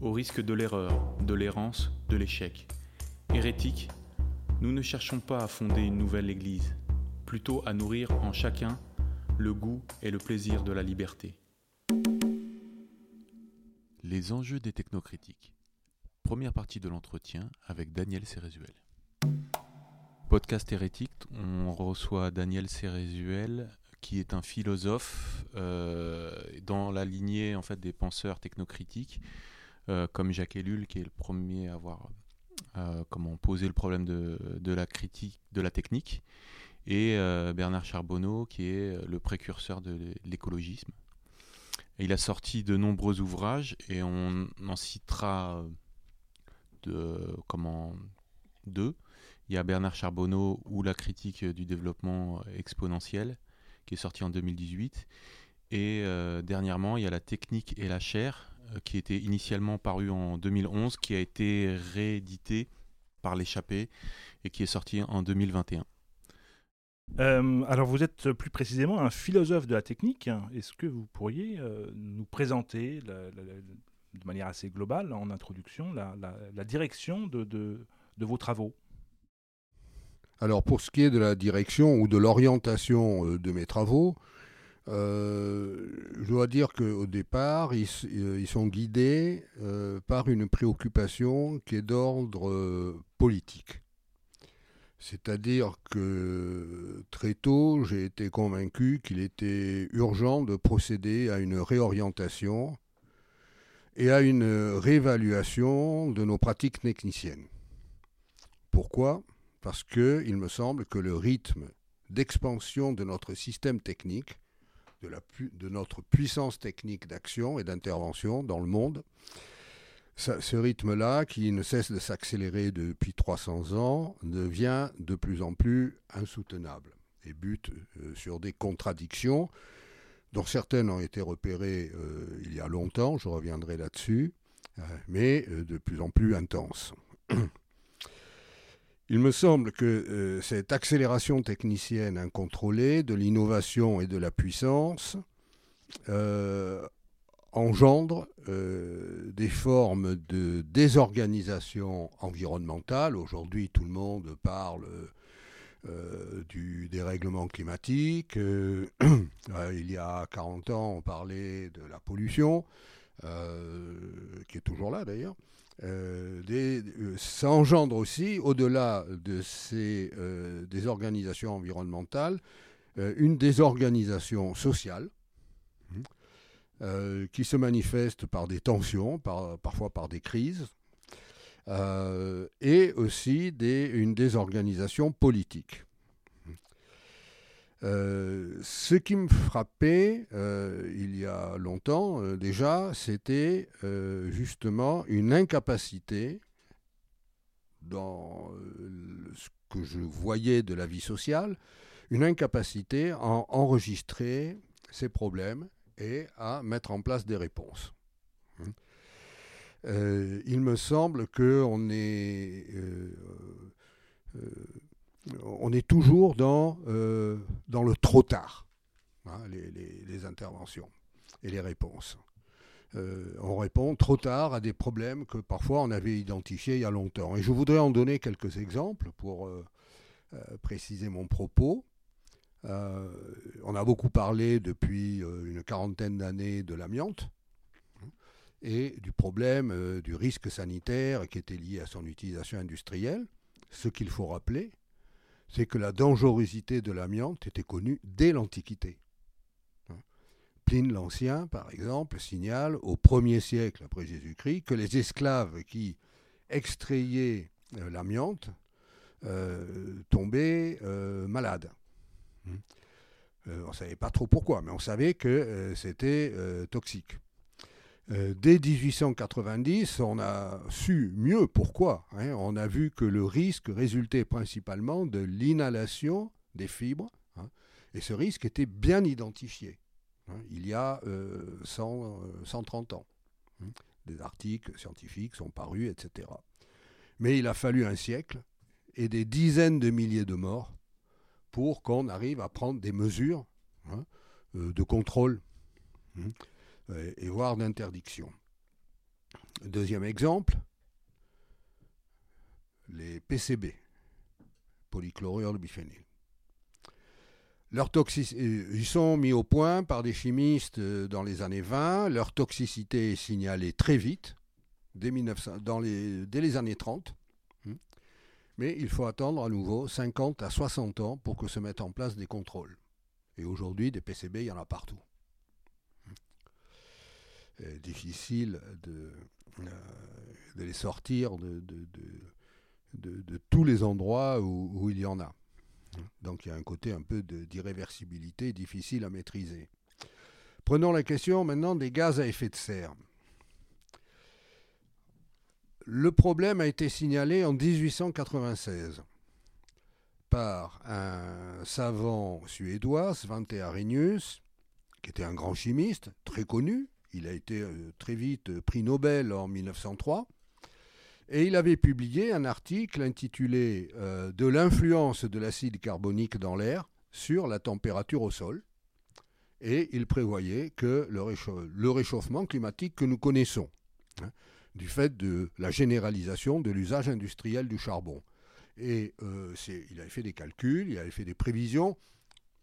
au risque de l'erreur, de l'errance, de l'échec. Hérétiques, nous ne cherchons pas à fonder une nouvelle Église, plutôt à nourrir en chacun le goût et le plaisir de la liberté. Les enjeux des technocritiques. Première partie de l'entretien avec Daniel Cérézuel. Podcast hérétique, on reçoit Daniel Cérézuel, qui est un philosophe euh, dans la lignée en fait des penseurs technocritiques, euh, comme Jacques Ellul, qui est le premier à avoir euh, comment poser le problème de, la critique, de la technique, et Bernard Charbonneau, qui est le précurseur de l'écologisme. Il a sorti de nombreux ouvrages et on en citera deux. Il y a Bernard Charbonneau ou la critique du développement exponentiel qui est sorti en 2018. Et euh, dernièrement, il y a La technique et la chair, euh, qui était initialement paru en 2011, qui a été réédité par l'échappée et qui est sorti en 2021. Euh, alors vous êtes plus précisément un philosophe de la technique. Est-ce que vous pourriez nous présenter de manière assez globale, en introduction, la, direction de, de, vos travaux? Alors pour ce qui est de la direction ou de l'orientation euh, de mes travaux, euh, je dois dire qu'au départ, ils, euh, sont guidés par une préoccupation qui est d'ordre politique. C'est-à-dire que très tôt, j'ai été convaincu qu'il était urgent de procéder à une réorientation et à une réévaluation de nos pratiques techniciennes. Pourquoi? Parce qu'il me semble que le rythme d'expansion de notre système technique, de, notre puissance technique d'action et d'intervention dans le monde, ce rythme-là, qui ne cesse de s'accélérer depuis 300 ans, devient de plus en plus insoutenable et bute euh, sur des contradictions dont certaines ont été repérées euh, il y a longtemps, je reviendrai là-dessus, euh, mais de plus en plus intenses. Il me semble que euh, cette accélération technicienne incontrôlée de l'innovation et de la puissance euh, engendre euh, des formes de désorganisation environnementale. Aujourd'hui, tout le monde parle du dérèglement climatique. il y a 40 ans, on parlait de la pollution, qui est toujours là d'ailleurs. Euh, euh, ça engendre aussi, au-delà de ces euh, des organisations environnementales, une désorganisation sociale hein, qui se manifeste par des tensions, parfois par des crises, et aussi une désorganisation politique. Euh, ce qui me frappait euh, il y a longtemps euh, déjà, c'était justement une incapacité dans ce que je voyais de la vie sociale, une incapacité à enregistrer ces problèmes et à mettre en place des réponses. Hein. il me semble qu'on est on est toujours dans, euh, le trop tard, hein, les, interventions et les réponses. Euh, on répond trop tard à des problèmes que parfois on avait identifiés il y a longtemps. Et je voudrais en donner quelques exemples pour euh, préciser mon propos. on a beaucoup parlé depuis une quarantaine d'années de l'amiante. et du problème du risque sanitaire qui était lié à son utilisation industrielle. Ce qu'il faut rappeler, c'est que la dangerosité de l'amiante était connue dès l'Antiquité. Pline l'Ancien, par exemple, signale au 1er siècle après Jésus-Christ que les esclaves qui extrayaient euh, l'amiante euh, tombaient malades. Hein. on ne savait pas trop pourquoi, mais on savait que c'était toxique. Euh, dès 1890, on a su mieux pourquoi. Hein. On a vu que le risque résultait principalement de l'inhalation des fibres, hein. et ce risque était bien identifié hein, il y a 130 euh, ans. Des articles scientifiques sont parus, etc. Mais il a fallu un siècle et des dizaines de milliers de morts pour qu'on arrive à prendre des mesures euh, de contrôle et voire d'interdiction. Deuxième exemple, les PCB, polychlorure de biphényle. Leur euh, ils sont mis au point par des chimistes euh, dans les années 20. Leur toxicité est signalée très vite, dès, 1900, dans les, dès les années 30. Hmm. Mais il faut attendre à nouveau 50 à 60 ans pour que se mettent en place des contrôles. Et aujourd'hui, des PCB, il y en a partout. Euh, difficile de, euh, de, les sortir de, de, tous les endroits où, il y en a. Donc il y a un côté un peu d'irréversibilité difficile à maîtriser. Prenons la question maintenant des gaz à effet de serre. Le problème a été signalé en 1896 par un savant suédois, Svante Arrhenius, qui était un grand chimiste, très connu, il a été euh, très vite euh, prix Nobel en 1903. Et il avait publié un article intitulé euh, De l'influence de l'acide carbonique dans l'air sur la température au sol. Et il prévoyait que le, réchauffement climatique que nous connaissons, hein, du fait de la généralisation de l'usage industriel du charbon. Et il avait fait des calculs, il avait fait des prévisions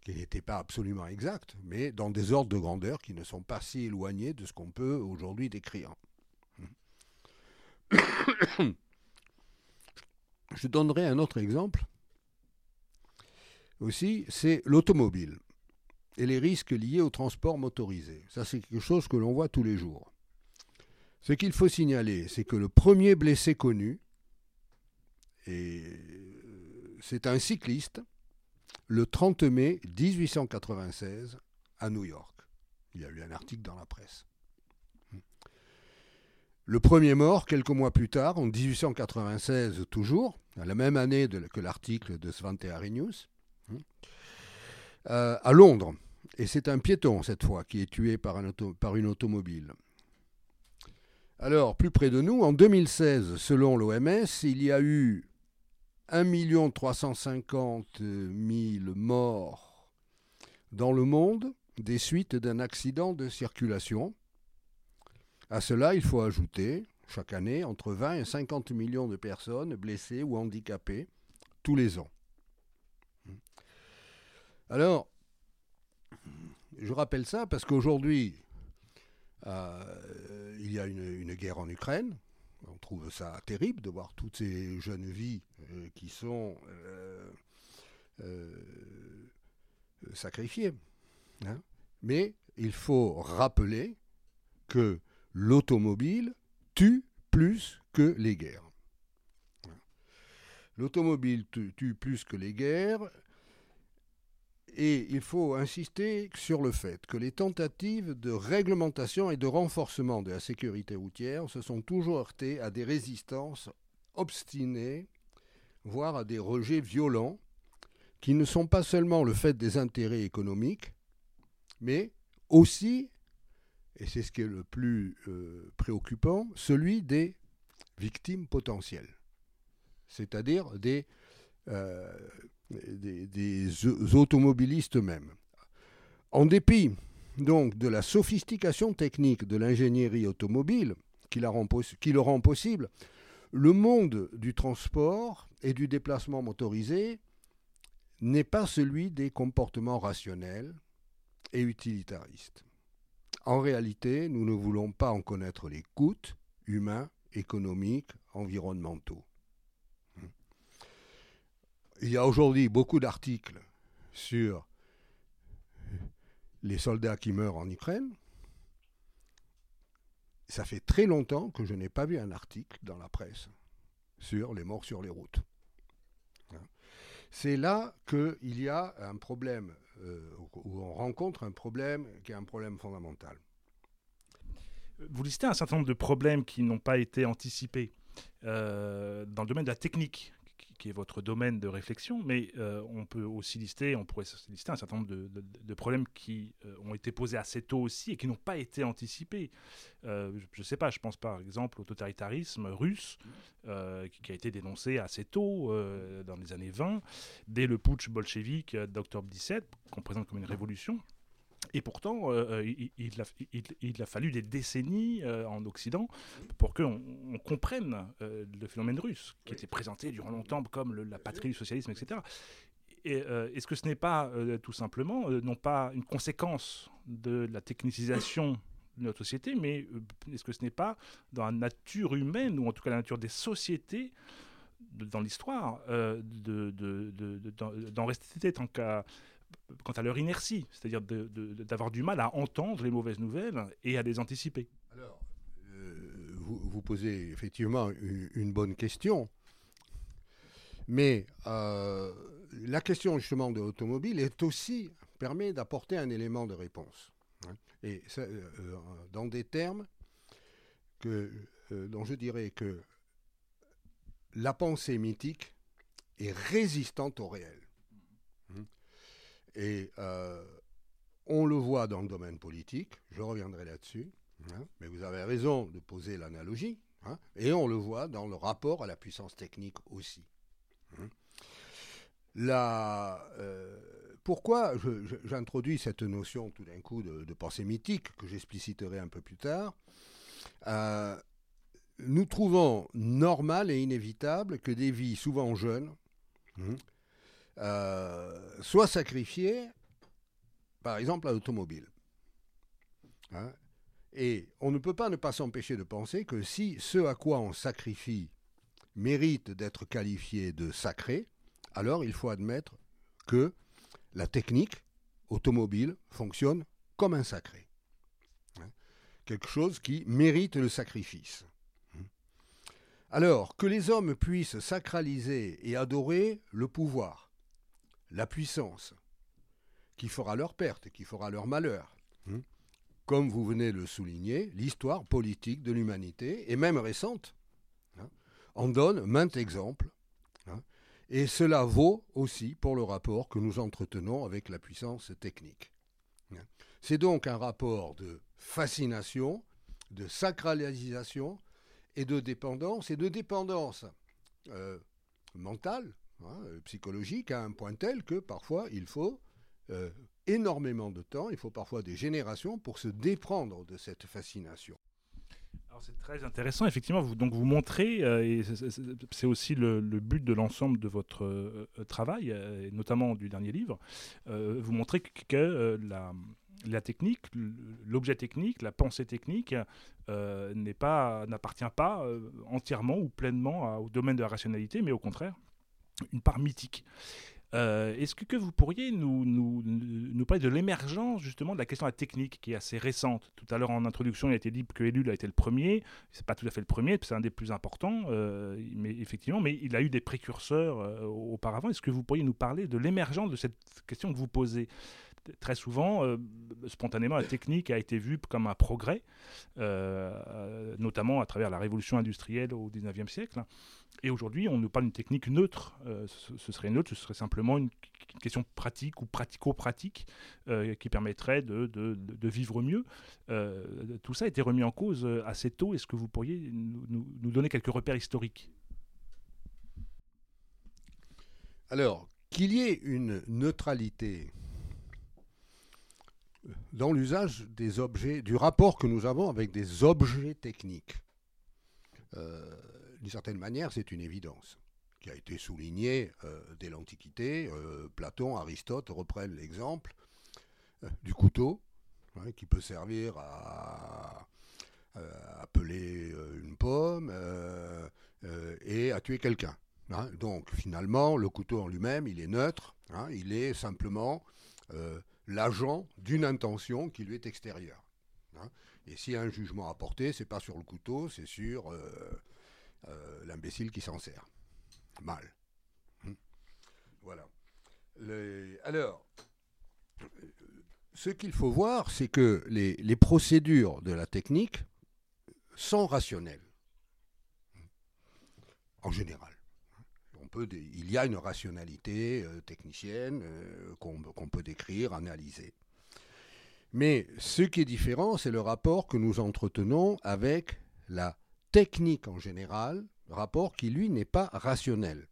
qui n'était pas absolument exact, mais dans des ordres de grandeur qui ne sont pas si éloignés de ce qu'on peut aujourd'hui décrire. Je donnerai un autre exemple aussi, c'est l'automobile et les risques liés au transport motorisé. Ça, c'est quelque chose que l'on voit tous les jours. Ce qu'il faut signaler, c'est que le premier blessé connu, c'est un cycliste le 30 mai 1896 à New York. Il y a eu un article dans la presse. Le premier mort, quelques mois plus tard, en 1896 toujours, la même année que l'article de Svante Arrhenius, euh, à Londres. Et c'est un piéton, cette fois, qui est tué par une automobile. Alors, plus près de nous, en 2016, selon l'OMS, il y a eu 1 350 000 morts dans le monde des suites d'un accident de circulation. À cela, il faut ajouter chaque année entre 20 et 50 millions de personnes blessées ou handicapées tous les ans. Alors, je rappelle ça parce qu'aujourd'hui, euh, il y a une, guerre en Ukraine, trouve ça terrible de voir toutes ces jeunes vies euh, qui sont euh, euh, sacrifiées. Hein. Mais il faut rappeler que l'automobile tue plus que les guerres. L'automobile tue plus que les guerres. Et il faut insister sur le fait que les tentatives de réglementation et de renforcement de la sécurité routière se sont toujours heurtées à des résistances obstinées, voire à des rejets violents, qui ne sont pas seulement le fait des intérêts économiques, mais aussi, et c'est ce qui est le plus euh, préoccupant, celui des victimes potentielles, c'est-à-dire des euh, des, automobilistes eux-mêmes. En dépit donc de la sophistication technique de l'ingénierie automobile qui, qui le rend possible, le monde du transport et du déplacement motorisé n'est pas celui des comportements rationnels et utilitaristes. en réalité, nous ne voulons pas en connaître les coûts humains, économiques, environnementaux. Il y a aujourd'hui beaucoup d'articles sur les soldats qui meurent en Ukraine. Ça fait très longtemps que je n'ai pas vu un article dans la presse sur les morts sur les routes. C'est là qu'il y a un problème, euh, où on rencontre un problème qui est un problème fondamental. Vous listez un certain nombre de problèmes qui n'ont pas été anticipés euh, dans le domaine de la technique, qui est votre domaine de réflexion, mais euh, on peut aussi lister, on pourrait lister un certain nombre de, problèmes qui euh, ont été posés assez tôt aussi et qui n'ont pas été anticipés. Euh, je ne sais pas, je pense par exemple au totalitarisme russe, qui, a été dénoncé assez tôt, dans les années 20, dès le putsch bolchevique d'octobre 17, qu'on présente comme une révolution. Et pourtant, euh, euh, il, a, fallu des décennies euh, en Occident pour qu'on comprenne le phénomène russe, qui était présenté durant longtemps comme la patrie du socialisme, etc. Est-ce que ce n'est pas tout simplement, non pas une conséquence de la technicisation de notre société, mais est-ce que ce n'est pas dans la nature humaine, ou en tout cas la nature des sociétés, dans l'histoire, d'en rester tant qu'à quant à leur inertie, c'est-à-dire d'avoir du mal à entendre les mauvaises nouvelles et à les anticiper. Alors, euh, vous, posez effectivement une, bonne question, mais euh, la question justement de l'automobile est aussi permet d'apporter un élément de réponse. Hein. et euh, dans des termes dont je dirais que la pensée mythique est résistante au réel. Et euh, on le voit dans le domaine politique, je reviendrai là-dessus, hein, mais vous avez raison de poser l'analogie, hein, et on le voit dans le rapport à la puissance technique aussi. Hein. Euh, pourquoi j'introduis cette notion tout d'un coup de, pensée mythique, que j'expliciterai un peu plus tard euh, Nous trouvons normal et inévitable que des vies souvent jeunes, soit sacrifié, par exemple, à l'automobile. Hein. et on ne peut pas ne pas s'empêcher de penser que si ce à quoi on sacrifie mérite d'être qualifié de sacré, alors il faut admettre que la technique automobile fonctionne comme un sacré. Hein. quelque chose qui mérite le sacrifice. Alors, que les hommes puissent sacraliser et adorer le pouvoir, la puissance, qui fera leur perte, qui fera leur malheur. Hmm. Comme vous venez de le souligner, l'histoire politique de l'humanité, et même récente, hein, en donne maintes exemples. Hein, et cela vaut aussi pour le rapport que nous entretenons avec la puissance technique. Hein. C'est donc un rapport de fascination, de sacralisation et de dépendance, et de dépendance euh, mentale, Hein, euh, psychologique à un point tel que parfois il faut euh, énormément de temps, il faut parfois des générations pour se déprendre de cette fascination. Alors c'est très intéressant, effectivement, vous, donc vous montrez, euh, et c'est aussi le, but de l'ensemble de votre travail, et notamment du dernier livre, vous montrez que la, technique, l'objet technique, la pensée technique n'appartient pas entièrement ou pleinement au domaine de la rationalité, mais au contraire, une part mythique. Euh, est-ce que, vous pourriez nous, parler de l'émergence justement de la question de la technique qui est assez récente? Tout à l'heure en introduction, il a été dit que Ellul a été le premier. C'est pas tout à fait le premier, c'est un des plus importants, euh, mais effectivement, mais il a eu des précurseurs euh, auparavant. Est-ce que vous pourriez nous parler de l'émergence de cette question que vous posez? Très souvent, spontanément, la technique a été vue comme un progrès, notamment à travers la révolution industrielle au 19e siècle. Et aujourd'hui, on nous parle d'une technique neutre. Euh, ce, serait neutre, ce serait simplement une, question pratique ou pratico-pratique qui permettrait de, vivre mieux. tout ça a été remis en cause assez tôt. Est-ce que vous pourriez nous donner quelques repères historiques? Alors, qu'il y ait une neutralité dans l'usage des objets, du rapport que nous avons avec des objets techniques. Euh, d'une certaine manière, c'est une évidence qui a été soulignée euh, dès l'Antiquité. Euh, Platon, Aristote reprennent l'exemple du couteau. hein, qui peut servir à, appeler une pomme et à tuer quelqu'un. Hein. Donc finalement, le couteau en lui-même, il est neutre, hein. il est simplement l'agent d'une intention qui lui est extérieure. Et s'il y a un jugement à porter, c'est pas sur le couteau, c'est sur l'imbécile qui s'en sert. Mal. Voilà. alors, ce qu'il faut voir, c'est que les, procédures de la technique sont rationnelles. En général. Il y a une rationalité euh, technicienne euh, qu'on peut décrire, analyser. Mais ce qui est différent, c'est le rapport que nous entretenons avec la technique en général, rapport qui, lui, n'est pas rationnel.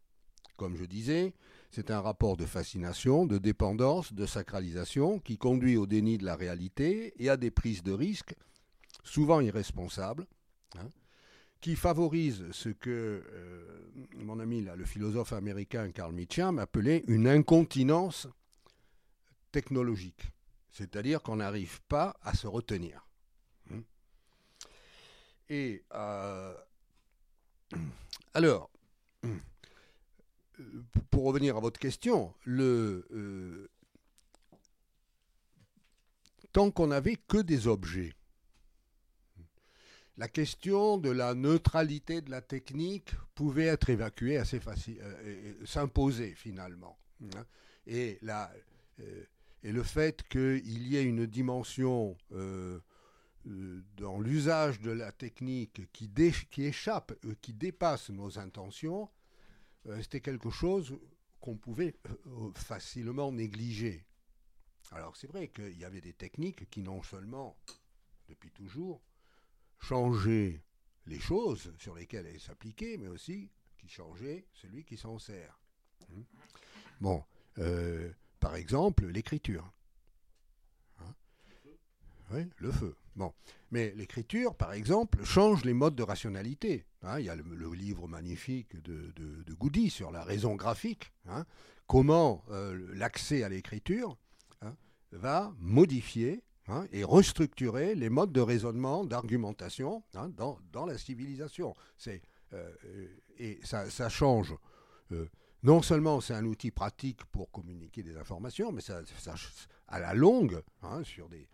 Comme je disais, c'est un rapport de fascination, de dépendance, de sacralisation qui conduit au déni de la réalité et à des prises de risques, souvent irresponsables, hein, qui favorisent ce que euh, mon ami le philosophe américain Carl Mitcham appelait une incontinence technologique, c'est-à-dire qu'on n'arrive pas à se retenir. Et euh, alors, pour revenir à votre question, le, euh, tant qu'on n'avait que des objets, la question de la neutralité de la technique pouvait être évacuée assez facile, euh, s'imposer finalement. Hein. Et, la, euh, et le fait qu'il y ait une dimension dans l'usage de la technique qui, qui échappe, qui dépasse nos intentions, euh, c'était quelque chose qu'on pouvait euh, facilement négliger. Alors c'est vrai qu'il y avait des techniques qui non seulement, depuis toujours, changeaient les choses sur lesquelles elles s'appliquaient, mais aussi qui changeaient celui qui s'en sert. Hmm. Bon, euh, par exemple, l'écriture. Hein? Oui, le feu. Bon. Mais l'écriture, par exemple, change les modes de rationalité. Hein. il y a le, livre magnifique de, de, Goody sur la raison graphique. Hein. comment euh, l'accès à l'écriture hein, va modifier et restructurer les modes de raisonnement, d'argumentation dans, la civilisation. C'est, euh, et ça, change. Euh, non seulement c'est un outil pratique pour communiquer des informations, mais ça, ça à la longue, sur des,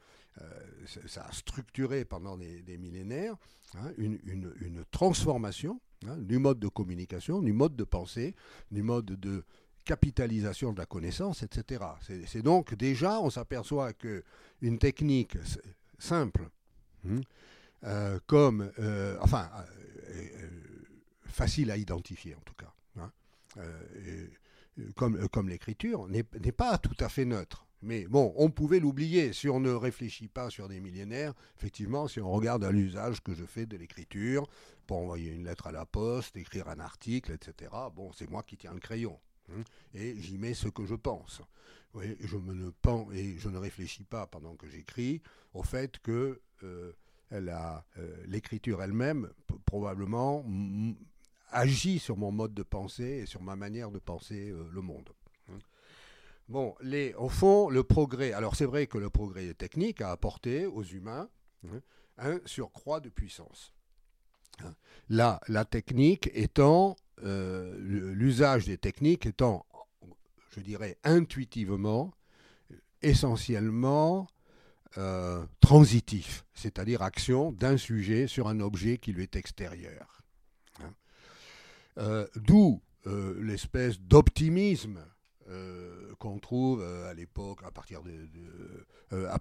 ça a structuré pendant des, millénaires hein, une, transformation hein, du mode de communication, du mode de pensée, du mode de capitalisation de la connaissance, etc. C'est donc déjà, on s'aperçoit que une technique simple, hein, euh, comme, euh, enfin, facile à identifier en tout cas, comme l'écriture, n'est pas tout à fait neutre. Mais bon, on pouvait l'oublier si on ne réfléchit pas sur des millénaires. Effectivement, si on regarde à l'usage que je fais de l'écriture, pour envoyer une lettre à la poste, écrire un article, etc., bon, c'est moi qui tiens le crayon. Hein, et j'y mets ce que je pense. Je ne et je ne réfléchis pas pendant que j'écris au fait que euh, euh, l'écriture elle-même probablement agit sur mon mode de pensée et sur ma manière de penser euh, le monde. Bon, les, au fond, le progrès, alors c'est vrai que le progrès technique a apporté aux humains hein, un surcroît de puissance. Hein. La, la technique étant, euh, l'usage des techniques étant, je dirais, intuitivement, essentiellement euh, transitif, c'est-à-dire action d'un sujet sur un objet qui lui est extérieur. Hein. Euh, d'où l'espèce d'optimisme qu'on trouve euh, à l'époque, à partir de... Euh,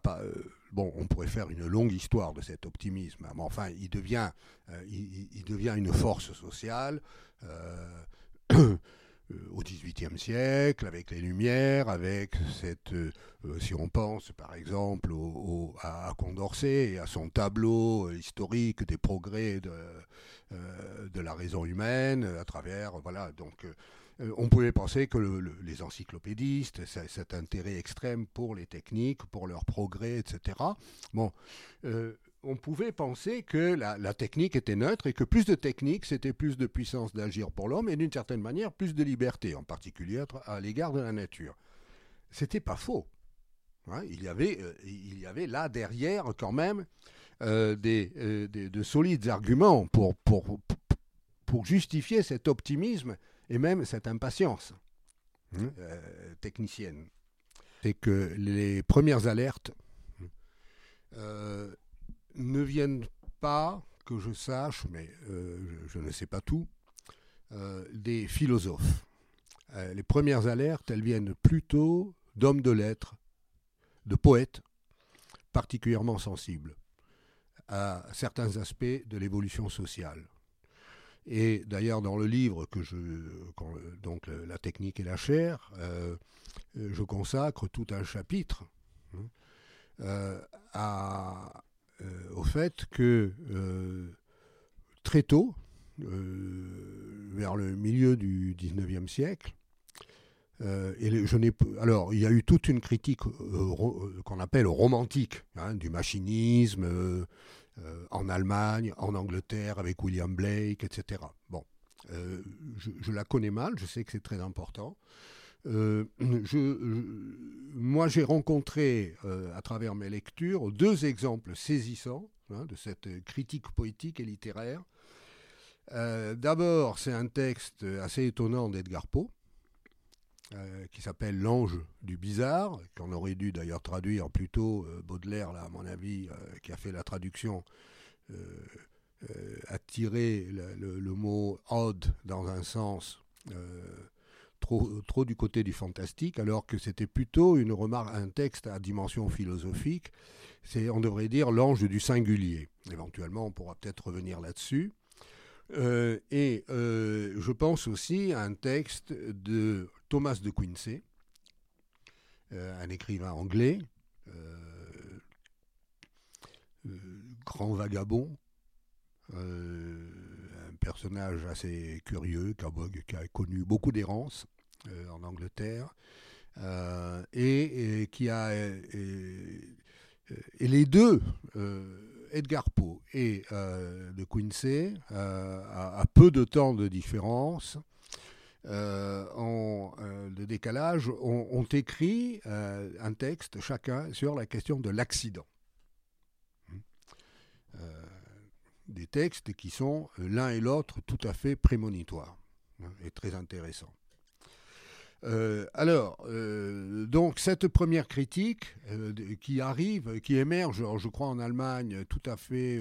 bon, on pourrait faire une longue histoire de cet optimisme, mais enfin, il devient, il, devient une force sociale au XVIIIe siècle, avec les Lumières, avec cette, si on pense par exemple à Condorcet et à son tableau historique des progrès de, de la raison humaine, à travers, voilà, donc euh, on pouvait penser que les encyclopédistes, cet intérêt extrême pour les techniques, pour leur progrès, etc. Bon, euh, on pouvait penser que la, technique était neutre et que plus de technique, c'était plus de puissance d'agir pour l'homme et d'une certaine manière plus de liberté, en particulier à l'égard de la nature. C'était pas faux. Hein, il, y avait, il y avait là derrière quand même des, de solides arguments pour, pour, pour justifier cet optimisme et même cette impatience hein, technicienne. C'est que les premières alertes ne viennent pas, que je sache, mais je, ne sais pas tout, des philosophes. les premières alertes, elles viennent plutôt d'hommes de lettres, de poètes particulièrement sensibles à certains aspects de l'évolution sociale. Et d'ailleurs, dans le livre que je, donc la technique et la chair, euh, je consacre tout un chapitre hein, euh, euh, au fait que très tôt, vers le milieu du 19e siècle, euh, et alors il y a eu toute une critique euh, euh, qu'on appelle romantique hein, du machinisme en Allemagne, en Angleterre avec William Blake, etc. Bon, je, la connais mal, je sais que c'est très important. Je, moi, j'ai rencontré à travers mes lectures deux exemples saisissants hein, de cette critique poétique et littéraire. D'abord, c'est un texte assez étonnant d'Edgar Poe euh, qui s'appelle L'ange du bizarre, qu'on aurait dû d'ailleurs traduire plutôt euh, Baudelaire, à mon avis, euh, qui a fait la traduction, a tiré le, mot odd dans un sens trop, trop du côté du fantastique, alors que c'était plutôt une remarque, un texte à dimension philosophique. C'est, on devrait dire, l'ange du singulier. Éventuellement, on pourra peut-être revenir là-dessus. Et je pense aussi à un texte de Thomas de Quincey, euh, un écrivain anglais, euh, euh, grand vagabond, un personnage assez curieux qui a, connu beaucoup d'errance en Angleterre et, qui a et, les deux Edgar Poe et de Quincey, à, peu de temps de différence, euh, en, euh, de décalage ont, écrit euh, un texte chacun sur la question de l'accident. Des textes qui sont l'un et l'autre tout à fait prémonitoires hein, et très intéressants. Alors, donc cette première critique qui arrive, qui émerge, je crois en Allemagne, tout à fait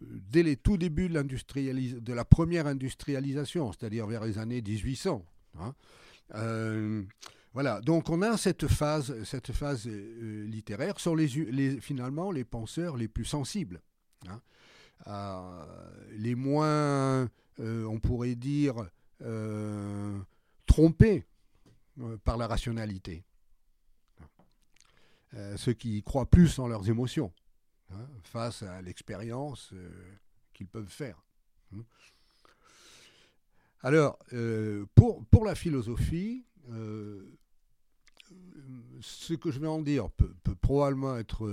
dès les tout débuts de, de la première industrialisation, c'est-à-dire vers les années 1800. Hein. Euh, voilà, donc on a cette phase, cette phase euh, littéraire sur les, finalement les penseurs les plus sensibles, hein. euh, les moins, on pourrait dire, trompés par la rationalité, ceux qui croient plus en leurs émotions. Hein, face à l'expérience euh, qu'ils peuvent faire. Hein. Alors, euh, pour, pour la philosophie, euh, ce que je vais en dire peut, probablement être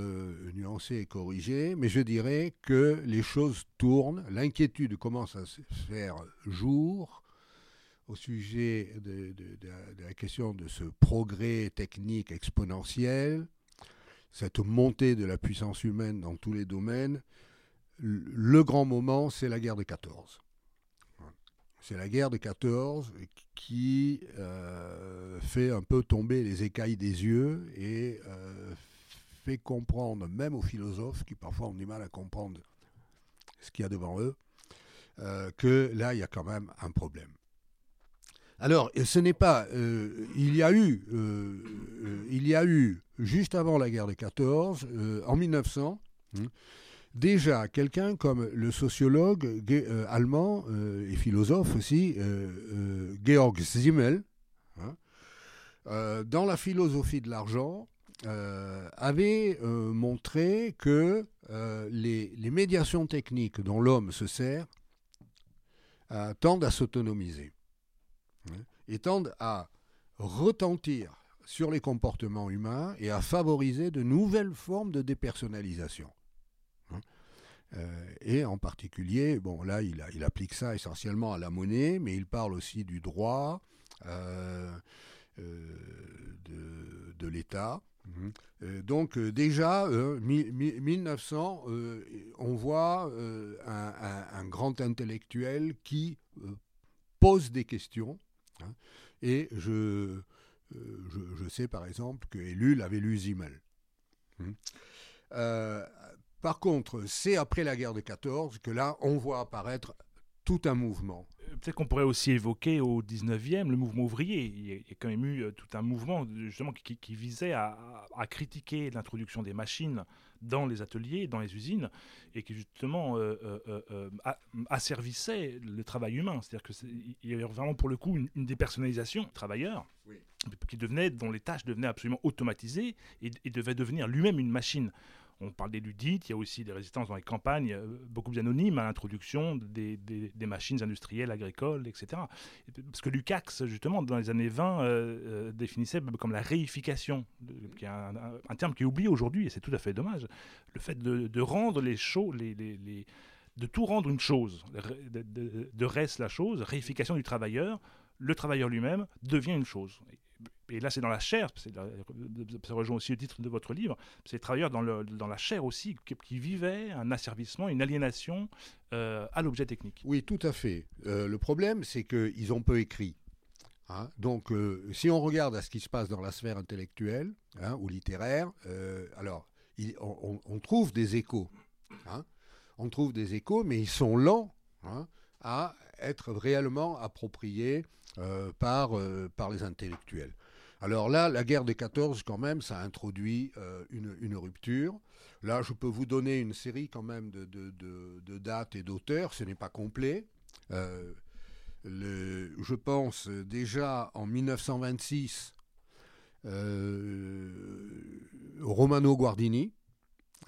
nuancé et corrigé, mais je dirais que les choses tournent, l'inquiétude commence à se faire jour au sujet de, la question de ce progrès technique exponentiel, cette montée de la puissance humaine dans tous les domaines, le grand moment, c'est la guerre de 14. C'est la guerre de 14 qui euh, fait un peu tomber les écailles des yeux et euh, fait comprendre, même aux philosophes qui parfois ont du mal à comprendre ce qu'il y a devant eux, euh, que là, il y a quand même un problème. Alors, ce n'est pas. Euh, il y a eu, euh, euh, il y a eu juste avant la guerre des 14, en 1900, hein, déjà quelqu'un comme le sociologue allemand et philosophe aussi, Georg Simmel, hein, dans la philosophie de l'argent, avait montré que les, les, médiations techniques dont l'homme se sert tendent à s'autonomiser. Hein, et tendent à retentir sur les comportements humains et à favoriser de nouvelles formes de dépersonnalisation. Hein. Euh, et en particulier, bon là il, applique ça essentiellement à la monnaie, mais il parle aussi du droit, euh, de, de l'État. Mhm. donc déjà, 1900, on voit un, grand intellectuel qui pose des questions. Hein, et je, je, sais par exemple que Ellul avait lu Zimmel. Mhm. par contre, c'est après la guerre de 14 que là, on voit apparaître tout un mouvement. Euh, peut-être qu'on pourrait aussi évoquer au 19e le mouvement ouvrier. Il y a quand même eu euh, tout un mouvement justement qui, visait à, critiquer l'introduction des machines dans les ateliers, dans les usines, et qui justement euh, asservissait le travail humain. C'est-à-dire qu'il y avait vraiment pour le coup une, dépersonnalisation du travailleur. Qui devenait, dont les tâches devenaient absolument automatisées et, et devait devenir lui-même une machine on parle des ludites, il y a aussi des résistances dans les campagnes, euh, beaucoup plus anonymes à l'introduction des, machines industrielles, agricoles, etc. Parce que Lukács, justement, dans les années 20, euh, euh, définissait comme la réification, qui est un, terme qui est oublié aujourd'hui, et c'est tout à fait dommage. Le fait de, rendre les choses, de tout rendre une chose, de, de, reste la chose, réification du travailleur, le travailleur lui-même devient une chose et là c'est dans la chair, ça rejoint aussi le titre de votre livre, c'est les travailleurs dans, la chair aussi, qui, vivaient un asservissement, une aliénation euh, à l'objet technique. Oui, tout à fait. Euh, le problème, c'est qu'ils ont peu écrit. Hein. Donc, euh, si on regarde à ce qui se passe dans la sphère intellectuelle hein, ou littéraire, alors on, trouve des échos. Hein. On trouve des échos, mais ils sont lents à être réellement appropriés par les intellectuels. Alors là, la guerre des 14, quand même, ça introduit euh, une, rupture. Là, je peux vous donner une série quand même de, dates et d'auteurs, ce n'est pas complet. Euh, je pense déjà en 1926, euh, Romano Guardini,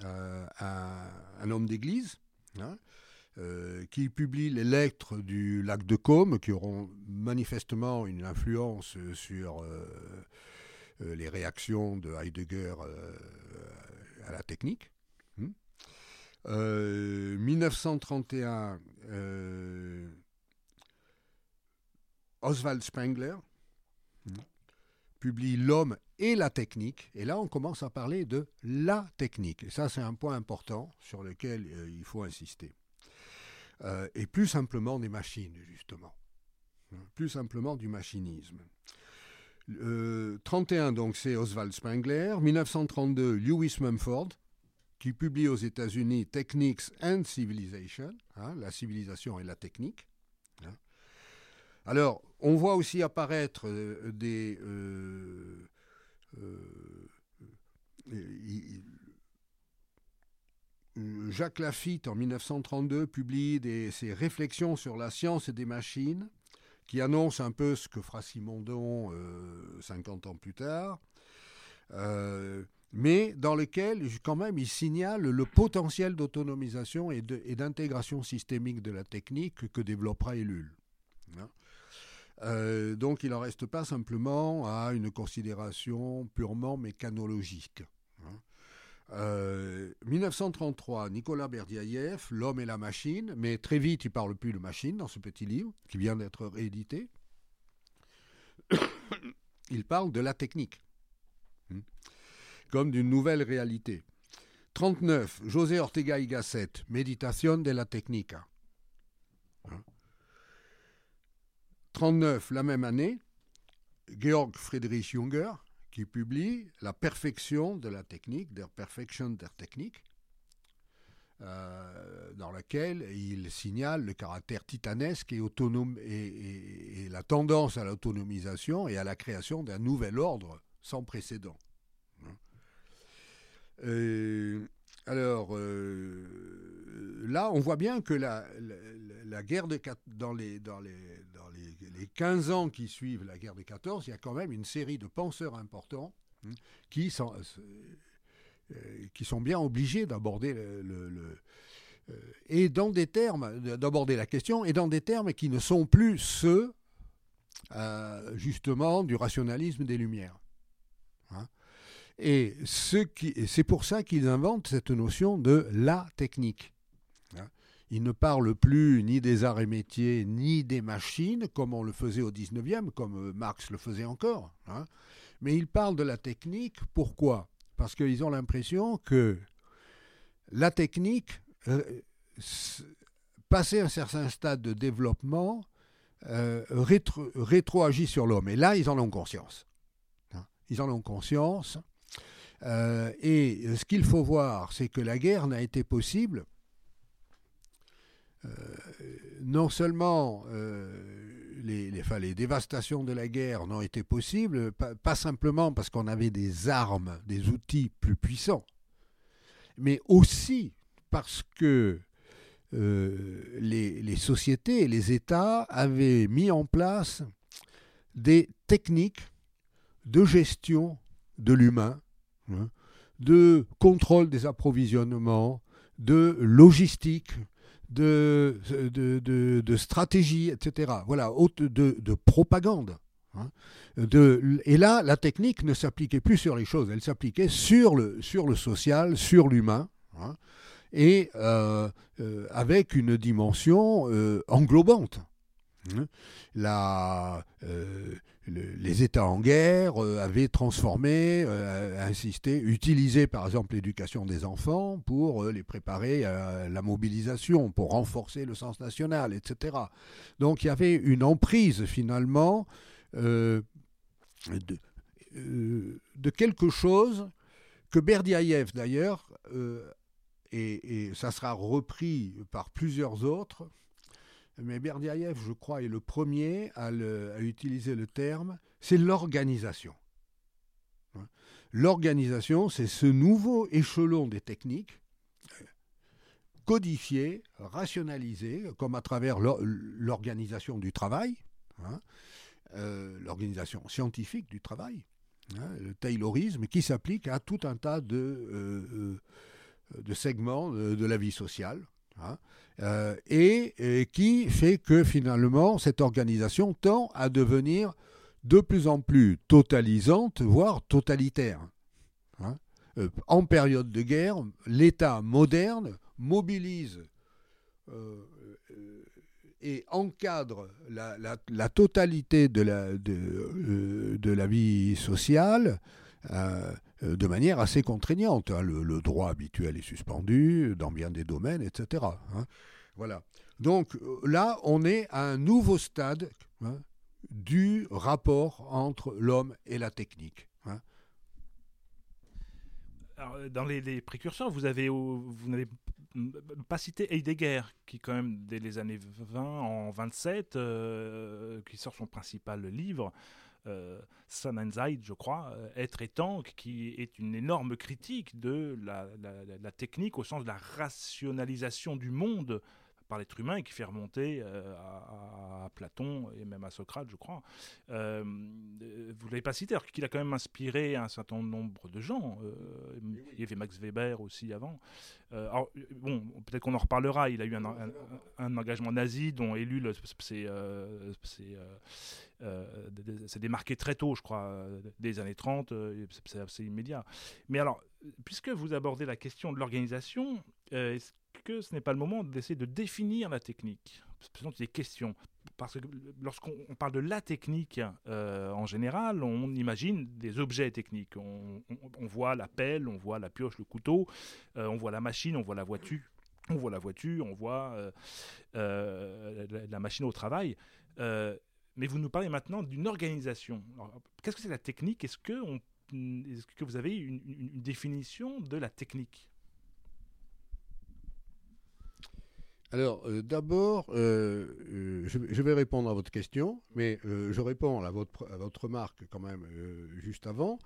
un, homme d'église, hein, euh, qui publie les lettres du lac de Caume, qui auront manifestement une influence sur euh, euh, les réactions de Heidegger à la technique. 1931, hmm. Oswald Spengler hmm. publie L'homme et la technique. Et là, on commence à parler de la technique. Et ça, c'est un point important sur lequel il faut insister. Euh, et plus simplement des machines, justement. Hein, plus simplement du machinisme. 31, euh, donc, c'est Oswald Spengler. 1932, Lewis Mumford, qui publie aux États-Unis Techniques and Civilization, hein, la civilisation et la technique. Hein. Alors, on voit aussi apparaître euh, des. Jacques Lafitte, en 1932, publie ses réflexions sur la science et des machines, qui annonce un peu ce que fera Simondon 50 euh, ans plus tard, euh, mais dans lequel, quand même, il signale le potentiel d'autonomisation et d'intégration systémique de la technique que développera Ellul. Hein. Euh, donc il n'en reste pas simplement à une considération purement mécanologique. 1933, euh, Nicolas Berdiaïev, L'homme et la machine, mais très vite il parle plus de machine dans ce petit livre qui vient d'être réédité. il parle de la technique, hmm, comme d'une nouvelle réalité. 39, José Ortega y Gasset, Méditation de la Technica. 39, la même année, Georg Friedrich Junger, qui publie La perfection de la technique, Der Perfection der Technik, euh, dans laquelle il signale le caractère titanesque et, autonome, et, la tendance à l'autonomisation et à la création d'un nouvel ordre sans précédent. Hein. Alors, euh, là, on voit bien que la, guerre de, dans, les, dans, les, les, les, 15 ans qui suivent la guerre de 14, il y a quand même une série de penseurs importants hein, qui, sont, euh, qui sont bien obligés d'aborder le, euh, et dans des termes, d'aborder la question, et dans des termes qui ne sont plus ceux, justement, du rationalisme des Lumières. Hein. Et c'est pour ça qu'ils inventent cette notion de la technique. Il ne parle plus ni des arts et métiers, ni des machines, comme on le faisait au 19e, comme Marx le faisait encore. Hein. Mais il parle de la technique. Pourquoi? Parce qu'ils ont l'impression que la technique, euh, passé un certain stade de développement, euh, rétro, rétroagit sur l'homme. Et là, ils en ont conscience. Hein. Ils en ont conscience. Euh, et ce qu'il faut voir, c'est que la guerre n'a été possible non seulement les, les, dévastations de la guerre n'ont été possibles, pas simplement parce qu'on avait des armes, des outils plus puissants, mais aussi parce que euh, les, sociétés et les États avaient mis en place des techniques de gestion de l'humain, hein, de contrôle des approvisionnements, de logistique, de, de, stratégie, etc. Voilà, de, de propagande. Hein. de, et là, la technique ne s'appliquait plus sur les choses, elle s'appliquait sur le, sur le social, sur l'humain. Hein et euh, euh, avec une dimension euh, englobante. Hein. Les États en guerre avaient transformé, insisté, utilisé par exemple l'éducation des enfants pour les préparer à la mobilisation, pour renforcer le sens national, etc. Donc il y avait une emprise finalement de, de, quelque chose que Berdiaïev d'ailleurs et, ça sera repris par plusieurs autres. Mais Berdiaïev, je crois, est le premier à, utiliser le terme, c'est l'organisation. Hein. L'organisation, c'est ce nouveau échelon des techniques codifié, rationalisé, comme à travers l'organisation du travail, hein, euh, l'organisation scientifique du travail, hein, le taylorisme, qui s'applique à tout un tas de, euh, euh, de segments de, la vie sociale. Hein, euh, et, qui fait que finalement cette organisation tend à devenir de plus en plus totalisante, voire totalitaire. Hein. Euh, en période de guerre, l'État moderne mobilise euh, et encadre la, totalité de la, vie sociale de manière assez contraignante. Hein. Le, droit habituel est suspendu dans bien des domaines, etc. Hein. Voilà. Donc euh, là, on est à un nouveau stade hein, du rapport entre l'homme et la technique. dans les, précurseurs, vous vous n'avez pas cité Heidegger, qui quand même dès les années 20, en 27, euh, qui sort son principal livre, euh, je crois, euh, Être et temps, qui est une énorme critique de la, technique au sens de la rationalisation du monde par l'être humain et qui fait remonter euh, à, Platon et même à Socrate, je crois. Euh, vous ne l'avez pas cité, alors qu'il a quand même inspiré un certain nombre de gens. il y avait Max Weber aussi avant. alors, bon, peut-être qu'on en reparlera. Il a eu un, un, engagement nazi dont élu c'est euh, c'est démarqué très tôt, je crois, euh, des années 30, euh, c'est assez immédiat. Mais alors, puisque vous abordez la question de l'organisation, est-ce que ce n'est pas le moment d'essayer de définir la technique Ce sont des questions. Parce que lorsqu'on parle de la technique en général, on imagine des objets techniques. On, voit la pelle, on voit la pioche, le couteau, on voit la machine, on voit la voiture. On voit la voiture, on voit la, la, machine au travail mais vous nous parlez maintenant d'une organisation. Qu'est-ce que c'est la technique? Est-ce que vous avez une, définition de la technique? Alors, euh, d'abord, euh, euh, je, vais répondre à votre question, mais je réponds à votre, remarque quand même juste avant,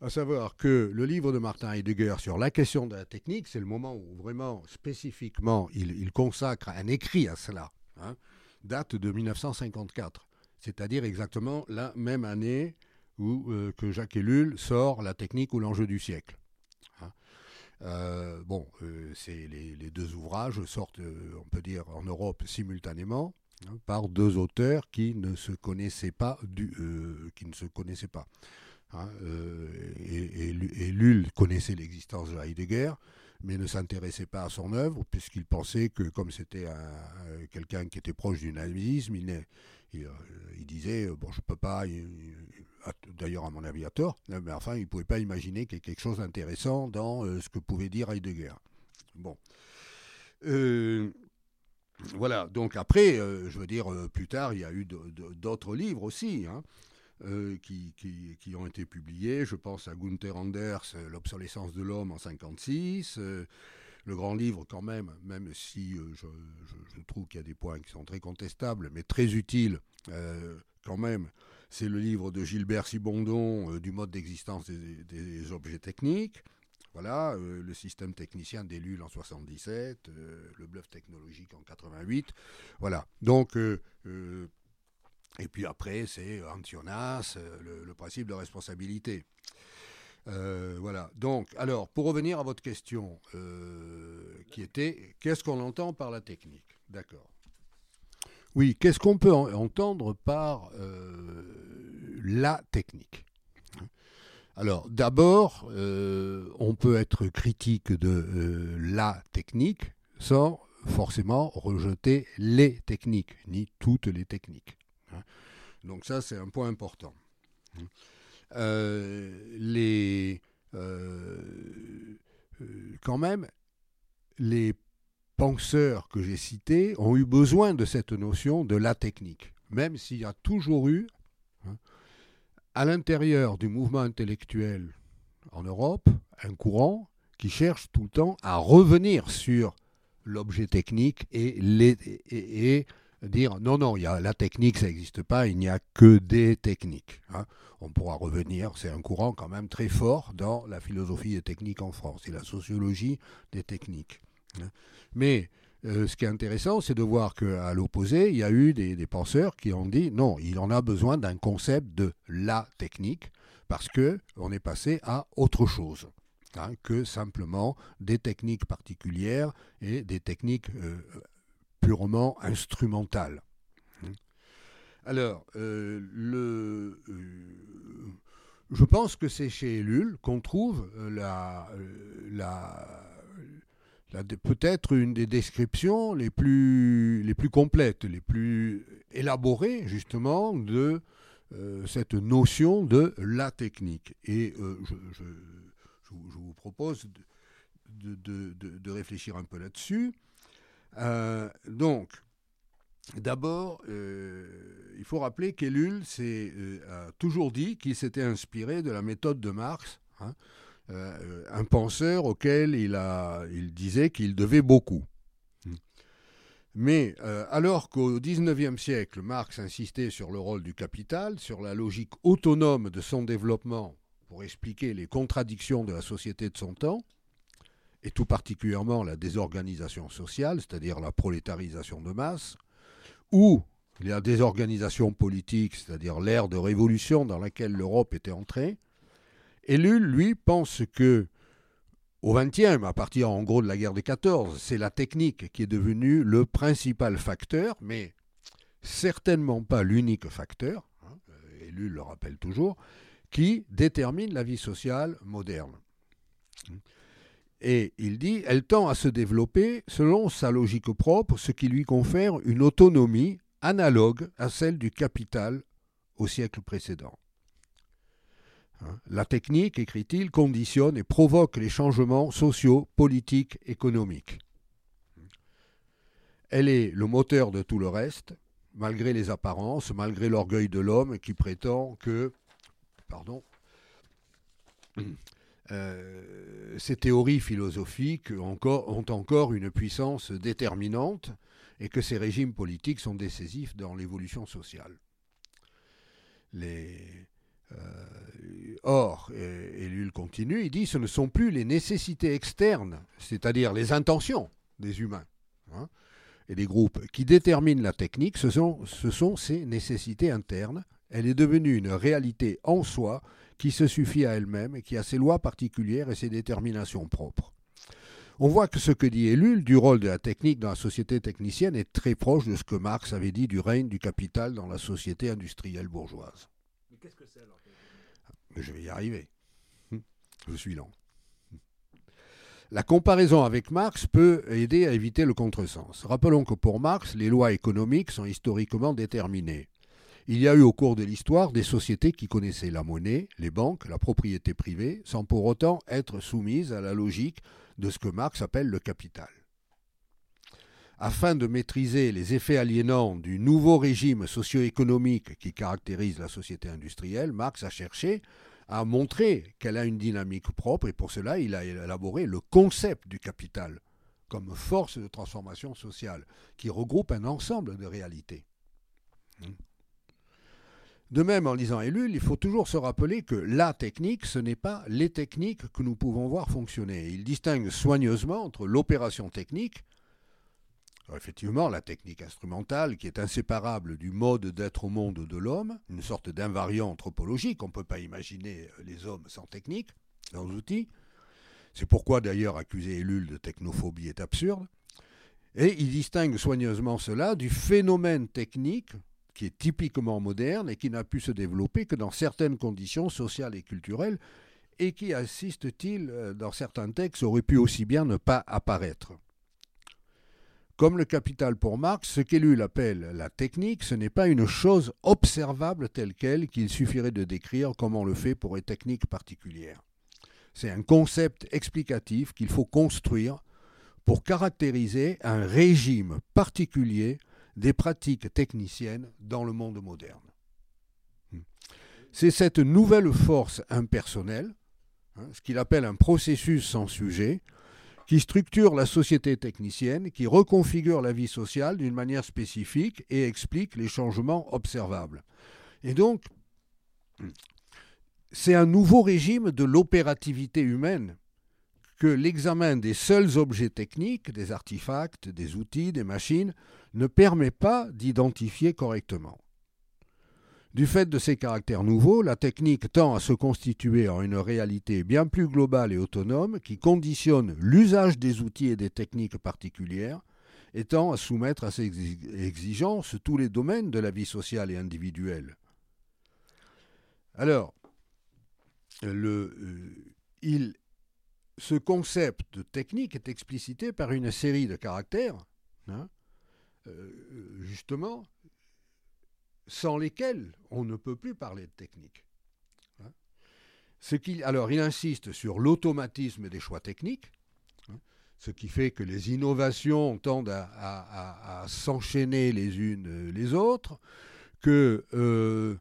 à savoir que le livre de Martin Heidegger sur la question de la technique, c'est le moment où vraiment, spécifiquement, il, consacre un écrit à cela, hein, date de 1954 c'est-à-dire exactement la même année où que Jacques Ellul sort La technique ou l'enjeu du siècle. Euh, bon, euh, c'est les, deux ouvrages sortent, on peut dire, en Europe simultanément hein, par deux auteurs qui ne se connaissaient pas, qui ne se connaissaient pas. Hein, et, Ellul connaissait l'existence de Heidegger, mais ne s'intéressait pas à son œuvre, puisqu'il pensait que comme c'était quelqu'un qui était proche du nazisme, il, il, disait, bon, je peux pas, d'ailleurs à mon avis tort, mais enfin, il ne pouvait pas imaginer qu'il y ait quelque chose d'intéressant dans ce que pouvait dire Heidegger. Bon. Voilà, donc après, euh, je veux dire, euh, plus tard, il y a eu d'autres livres aussi hein, euh, qui, ont été publiés. Je pense à Gunther Anders, L'obsolescence de l'homme en 56. le grand livre, quand même, même si je, trouve qu'il y a des points qui sont très contestables, mais très utiles quand même, c'est le livre de Gilbert Sibondon du mode d'existence des, objets techniques. Voilà, euh, le système technicien d'Ellul en 77, euh, le bluff technologique en 88. Voilà. Donc, euh, et puis après, c'est Antionas, le, principe de responsabilité. voilà. Donc, alors, pour revenir à votre question, qui était qu'est-ce qu'on entend par la technique? D'accord. Oui, qu'est-ce qu'on peut entendre par la technique alors d'abord, euh, on peut être critique de euh, la technique sans forcément rejeter les techniques, ni toutes les techniques. Hein. Donc ça, c'est un point important. Euh, quand même, les penseurs que j'ai cités ont eu besoin de cette notion de la technique, même s'il y a toujours eu hein, à l'intérieur du mouvement intellectuel en Europe un courant qui cherche tout le temps à revenir sur l'objet technique et, dire non, non, y a, la technique, ça n'existe pas, il n'y a que des techniques. Hein. On pourra revenir, c'est un courant quand même très fort dans la philosophie des techniques en France et la sociologie des techniques. Hein. Mais euh, ce qui est intéressant, c'est de voir qu'à l'opposé, il y a eu des, penseurs qui ont dit non, il en a besoin d'un concept de la technique, parce que on est passé à autre chose hein, que simplement des techniques particulières et des techniques euh, purement instrumentales. Alors, euh, je pense que c'est chez Ellul qu'on trouve la peut-être une des descriptions les plus, les plus complètes, les plus élaborées justement de euh, cette notion de la technique. Et euh, je, vous propose de, de, de, réfléchir un peu là-dessus. Euh, donc, d'abord, il faut rappeler qu'Ellul a toujours dit qu'il s'était inspiré de la méthode de Marx. Hein, euh, un penseur auquel il, a, il disait qu'il devait beaucoup. Mais euh, alors qu'au XIXe siècle, Marx insistait sur le rôle du capital, sur la logique autonome de son développement pour expliquer les contradictions de la société de son temps, et tout particulièrement la désorganisation sociale, c'est-à-dire la prolétarisation de masse, ou la désorganisation politique, c'est-à-dire l'ère de révolution dans laquelle l'Europe était entrée, Ellul, lui, pense que au XXe, à partir en gros de la guerre des 14, c'est la technique qui est devenue le principal facteur, mais certainement pas l'unique facteur, hein, le rappelle toujours, qui détermine la vie sociale moderne. Et il dit, elle tend à se développer selon sa logique propre, ce qui lui confère une autonomie analogue à celle du capital au siècle précédent. Hein. La technique, écrit-il, conditionne et provoque les changements sociaux, politiques, économiques. Elle est le moteur de tout le reste, malgré les apparences, malgré l'orgueil de l'homme qui prétend que, pardon, euh, ces théories philosophiques ont encore une puissance déterminante et que ces régimes politiques sont décisifs dans l'évolution sociale. Les, euh, or, Ellul continue, il dit ce ne sont plus les nécessités externes, c'est-à-dire les intentions des humains hein, et des groupes, qui déterminent la technique, ce sont, ce sont ces nécessités internes. Elle est devenue une réalité en soi qui se suffit à elle-même et qui a ses lois particulières et ses déterminations propres. On voit que ce que dit Ellul du rôle de la technique dans la société technicienne est très proche de ce que Marx avait dit du règne du capital dans la société industrielle bourgeoise. Mais qu'est-ce que c'est alors je vais y arriver. Je suis lent. La comparaison avec Marx peut aider à éviter le contresens. Rappelons que pour Marx, les lois économiques sont historiquement déterminées. Il y a eu au cours de l'histoire des sociétés qui connaissaient la monnaie, les banques, la propriété privée, sans pour autant être soumises à la logique de ce que Marx appelle le capital. Afin de maîtriser les effets aliénants du nouveau régime socio-économique qui caractérise la société industrielle, Marx a cherché à montrer qu'elle a une dynamique propre et pour cela il a élaboré le concept du capital comme force de transformation sociale qui regroupe un ensemble de réalités. De même, en lisant Ellul, il faut toujours se rappeler que la technique, ce n'est pas les techniques que nous pouvons voir fonctionner. Il distingue soigneusement entre l'opération technique, effectivement la technique instrumentale qui est inséparable du mode d'être au monde de l'homme, une sorte d'invariant anthropologique, on ne peut pas imaginer les hommes sans technique, sans outils. C'est pourquoi d'ailleurs accuser Ellul de technophobie est absurde. Et il distingue soigneusement cela du phénomène technique qui est typiquement moderne et qui n'a pu se développer que dans certaines conditions sociales et culturelles, et qui, assiste-t-il, euh, dans certains textes, aurait pu aussi bien ne pas apparaître. Comme le capital pour Marx, ce qu'Ellul appelle la technique, ce n'est pas une chose observable telle qu'elle qu'il suffirait de décrire comme on le fait pour une technique particulière. C'est un concept explicatif qu'il faut construire pour caractériser un régime particulier des pratiques techniciennes dans le monde moderne. C'est cette nouvelle force impersonnelle, hein, ce qu'il appelle un processus sans sujet, qui structure la société technicienne, qui reconfigure la vie sociale d'une manière spécifique et explique les changements observables. Et donc, c'est un nouveau régime de l'opérativité humaine que l'examen des seuls objets techniques, des artefacts, des outils, des machines, ne permet pas d'identifier correctement. Du fait de ces caractères nouveaux, la technique tend à se constituer en une réalité bien plus globale et autonome qui conditionne l'usage des outils et des techniques particulières et tend à soumettre à ces exigences tous les domaines de la vie sociale et individuelle. Alors, euh, ce concept technique est explicité par une série de caractères, hein, euh, justement, sans lesquels on ne peut plus parler de technique. Hein. Alors, il insiste sur l'automatisme des choix techniques, hein, ce qui fait que les innovations tendent à, s'enchaîner les unes les autres, que euh,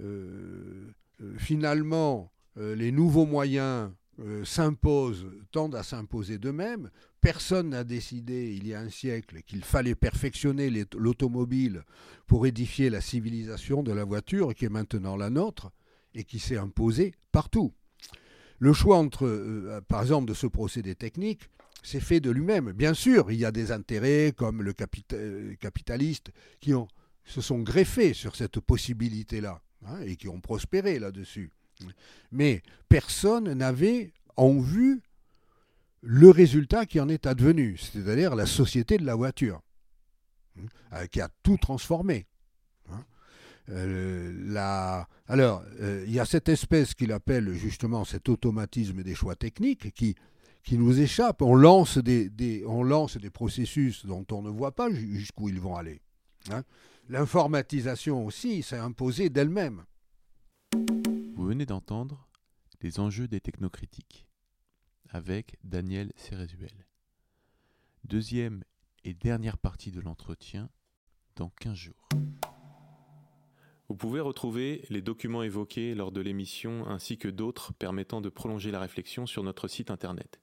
euh, finalement les nouveaux moyens euh, s'imposent, tendent à s'imposer d'eux-mêmes. Personne n'a décidé il y a un siècle qu'il fallait perfectionner l'automobile pour édifier la civilisation de la voiture qui est maintenant la nôtre et qui s'est imposée partout. Le choix entre, euh, par exemple, de ce procédé technique, c'est fait de lui-même. Bien sûr, il y a des intérêts comme le euh, capitaliste qui se sont greffés sur cette possibilité-là hein, et qui ont prospéré là-dessus. Mais personne n'avait en vue le résultat qui en est advenu, c'est-à-dire la société de la voiture, hein, euh, qui a tout transformé. Hein. Euh, alors, euh, il y a cette espèce qu'il appelle justement cet automatisme des choix techniques qui, qui nous échappe. On lance des, on lance des processus dont on ne voit pas jusqu'où ils vont aller. Hein. L'informatisation aussi s'est imposée d'elle-même. Vous venez d'entendre les enjeux des technocritiques avec Daniel Cérézuel. Deuxième et dernière partie de l'entretien dans 15 jours. Vous pouvez retrouver les documents évoqués lors de l'émission ainsi que d'autres permettant de prolonger la réflexion sur notre site internet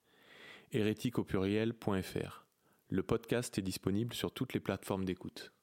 hérétique Le podcast est disponible sur toutes les plateformes d'écoute.